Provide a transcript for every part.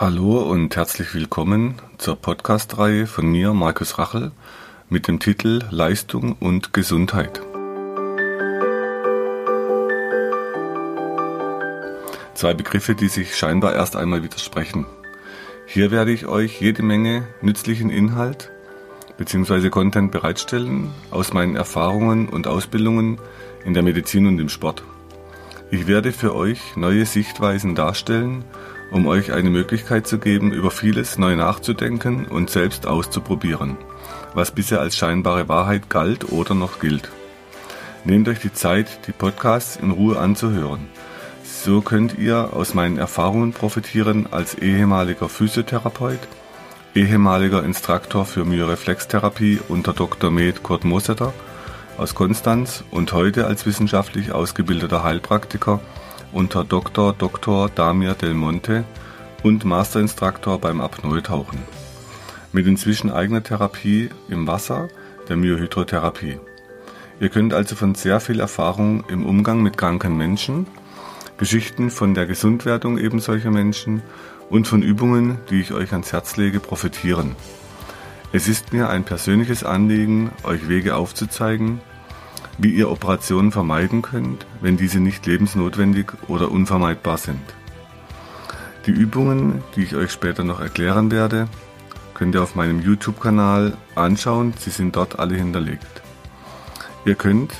Hallo und herzlich willkommen zur Podcast-Reihe von mir, Markus Rachel, mit dem Titel Leistung und Gesundheit. Zwei Begriffe, die sich scheinbar erst einmal widersprechen. Hier werde ich euch jede Menge nützlichen Inhalt bzw. Content bereitstellen aus meinen Erfahrungen und Ausbildungen in der Medizin und im Sport. Ich werde für euch neue Sichtweisen darstellen um euch eine Möglichkeit zu geben, über vieles neu nachzudenken und selbst auszuprobieren, was bisher als scheinbare Wahrheit galt oder noch gilt. Nehmt euch die Zeit, die Podcasts in Ruhe anzuhören. So könnt ihr aus meinen Erfahrungen profitieren als ehemaliger Physiotherapeut, ehemaliger Instruktor für Myoreflextherapie unter Dr. Med Kurt Mosetter aus Konstanz und heute als wissenschaftlich ausgebildeter Heilpraktiker unter Dr. Dr. Damir Del Monte und Masterinstruktor beim Apnoe-Tauchen. Mit inzwischen eigener Therapie im Wasser, der Myohydrotherapie. Ihr könnt also von sehr viel Erfahrung im Umgang mit kranken Menschen, Geschichten von der Gesundwerdung eben solcher Menschen und von Übungen, die ich euch ans Herz lege, profitieren. Es ist mir ein persönliches Anliegen, euch Wege aufzuzeigen, wie ihr Operationen vermeiden könnt, wenn diese nicht lebensnotwendig oder unvermeidbar sind. Die Übungen, die ich euch später noch erklären werde, könnt ihr auf meinem YouTube-Kanal anschauen, sie sind dort alle hinterlegt. Ihr könnt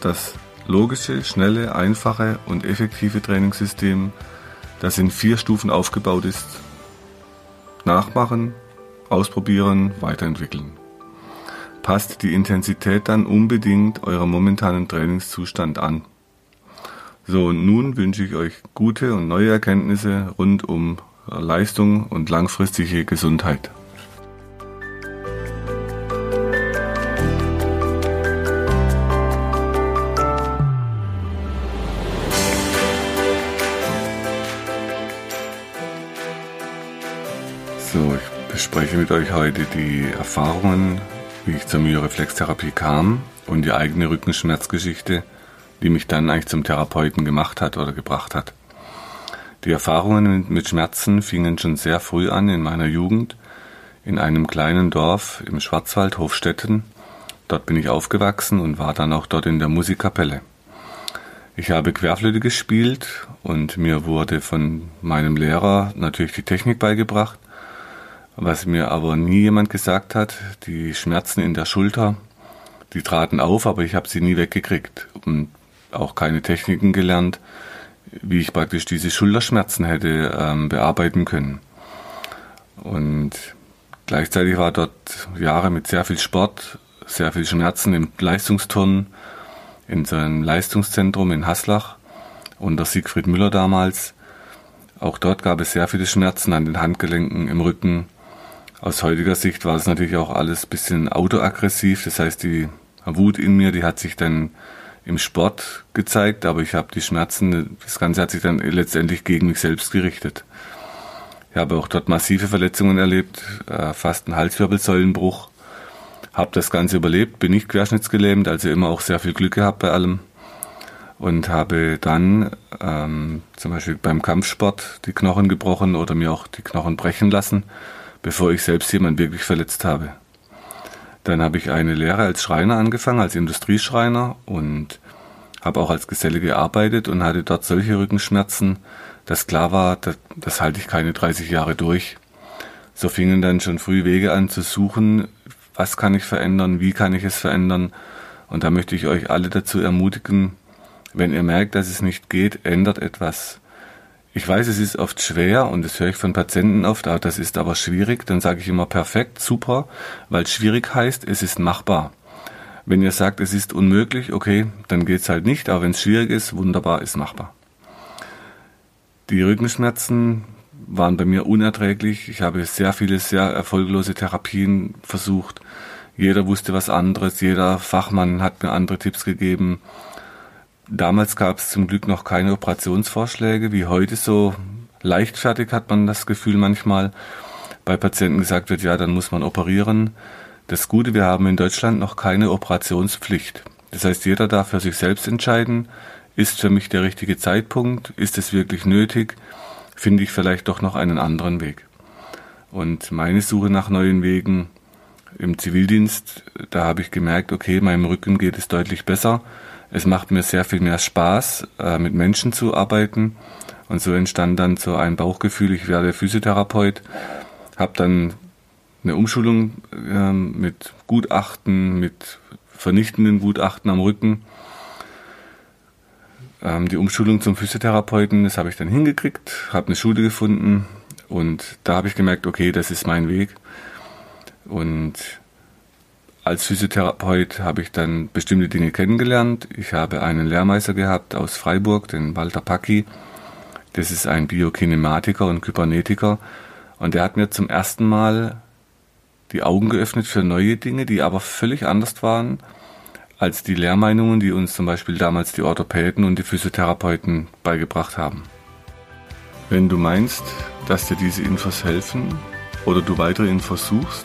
das logische, schnelle, einfache und effektive Trainingssystem, das in vier Stufen aufgebaut ist, nachmachen, ausprobieren, weiterentwickeln passt die Intensität dann unbedingt eurem momentanen Trainingszustand an. So, und nun wünsche ich euch gute und neue Erkenntnisse rund um Leistung und langfristige Gesundheit. So, ich bespreche mit euch heute die Erfahrungen wie ich zur Myoreflextherapie kam und die eigene Rückenschmerzgeschichte, die mich dann eigentlich zum Therapeuten gemacht hat oder gebracht hat. Die Erfahrungen mit Schmerzen fingen schon sehr früh an in meiner Jugend in einem kleinen Dorf im Schwarzwald Hofstetten. Dort bin ich aufgewachsen und war dann auch dort in der Musikkapelle. Ich habe Querflöte gespielt und mir wurde von meinem Lehrer natürlich die Technik beigebracht was mir aber nie jemand gesagt hat, die Schmerzen in der Schulter, die traten auf, aber ich habe sie nie weggekriegt und auch keine Techniken gelernt, wie ich praktisch diese Schulterschmerzen hätte ähm, bearbeiten können. Und gleichzeitig war dort Jahre mit sehr viel Sport, sehr viel Schmerzen im Leistungsturnen, in so einem Leistungszentrum in Haslach unter Siegfried Müller damals. Auch dort gab es sehr viele Schmerzen an den Handgelenken, im Rücken, aus heutiger Sicht war es natürlich auch alles ein bisschen autoaggressiv. Das heißt, die Wut in mir, die hat sich dann im Sport gezeigt, aber ich habe die Schmerzen, das Ganze hat sich dann letztendlich gegen mich selbst gerichtet. Ich habe auch dort massive Verletzungen erlebt, äh, fast einen Halswirbelsäulenbruch. Habe das Ganze überlebt, bin nicht querschnittsgelähmt, also immer auch sehr viel Glück gehabt bei allem. Und habe dann ähm, zum Beispiel beim Kampfsport die Knochen gebrochen oder mir auch die Knochen brechen lassen bevor ich selbst jemand wirklich verletzt habe. Dann habe ich eine Lehre als Schreiner angefangen, als Industrieschreiner und habe auch als Geselle gearbeitet und hatte dort solche Rückenschmerzen, dass klar war, das, das halte ich keine 30 Jahre durch. So fingen dann schon früh Wege an zu suchen, was kann ich verändern, wie kann ich es verändern. Und da möchte ich euch alle dazu ermutigen, wenn ihr merkt, dass es nicht geht, ändert etwas. Ich weiß, es ist oft schwer und das höre ich von Patienten oft, aber das ist aber schwierig. Dann sage ich immer perfekt, super, weil schwierig heißt, es ist machbar. Wenn ihr sagt, es ist unmöglich, okay, dann geht's halt nicht, aber wenn es schwierig ist, wunderbar, ist machbar. Die Rückenschmerzen waren bei mir unerträglich. Ich habe sehr viele sehr erfolglose Therapien versucht. Jeder wusste was anderes, jeder Fachmann hat mir andere Tipps gegeben. Damals gab es zum Glück noch keine Operationsvorschläge, wie heute so leichtfertig hat man das Gefühl manchmal. Bei Patienten gesagt wird, ja, dann muss man operieren. Das Gute, wir haben in Deutschland noch keine Operationspflicht. Das heißt, jeder darf für sich selbst entscheiden, ist für mich der richtige Zeitpunkt, ist es wirklich nötig, finde ich vielleicht doch noch einen anderen Weg. Und meine Suche nach neuen Wegen im Zivildienst, da habe ich gemerkt, okay, meinem Rücken geht es deutlich besser. Es macht mir sehr viel mehr Spaß, äh, mit Menschen zu arbeiten. Und so entstand dann so ein Bauchgefühl, ich werde Physiotherapeut. Habe dann eine Umschulung äh, mit Gutachten, mit vernichtenden Gutachten am Rücken. Ähm, die Umschulung zum Physiotherapeuten, das habe ich dann hingekriegt, habe eine Schule gefunden und da habe ich gemerkt, okay, das ist mein Weg. Und als Physiotherapeut habe ich dann bestimmte Dinge kennengelernt. Ich habe einen Lehrmeister gehabt aus Freiburg, den Walter Packi. Das ist ein Biokinematiker und Kybernetiker. Und der hat mir zum ersten Mal die Augen geöffnet für neue Dinge, die aber völlig anders waren als die Lehrmeinungen, die uns zum Beispiel damals die Orthopäden und die Physiotherapeuten beigebracht haben. Wenn du meinst, dass dir diese Infos helfen oder du weitere Infos suchst,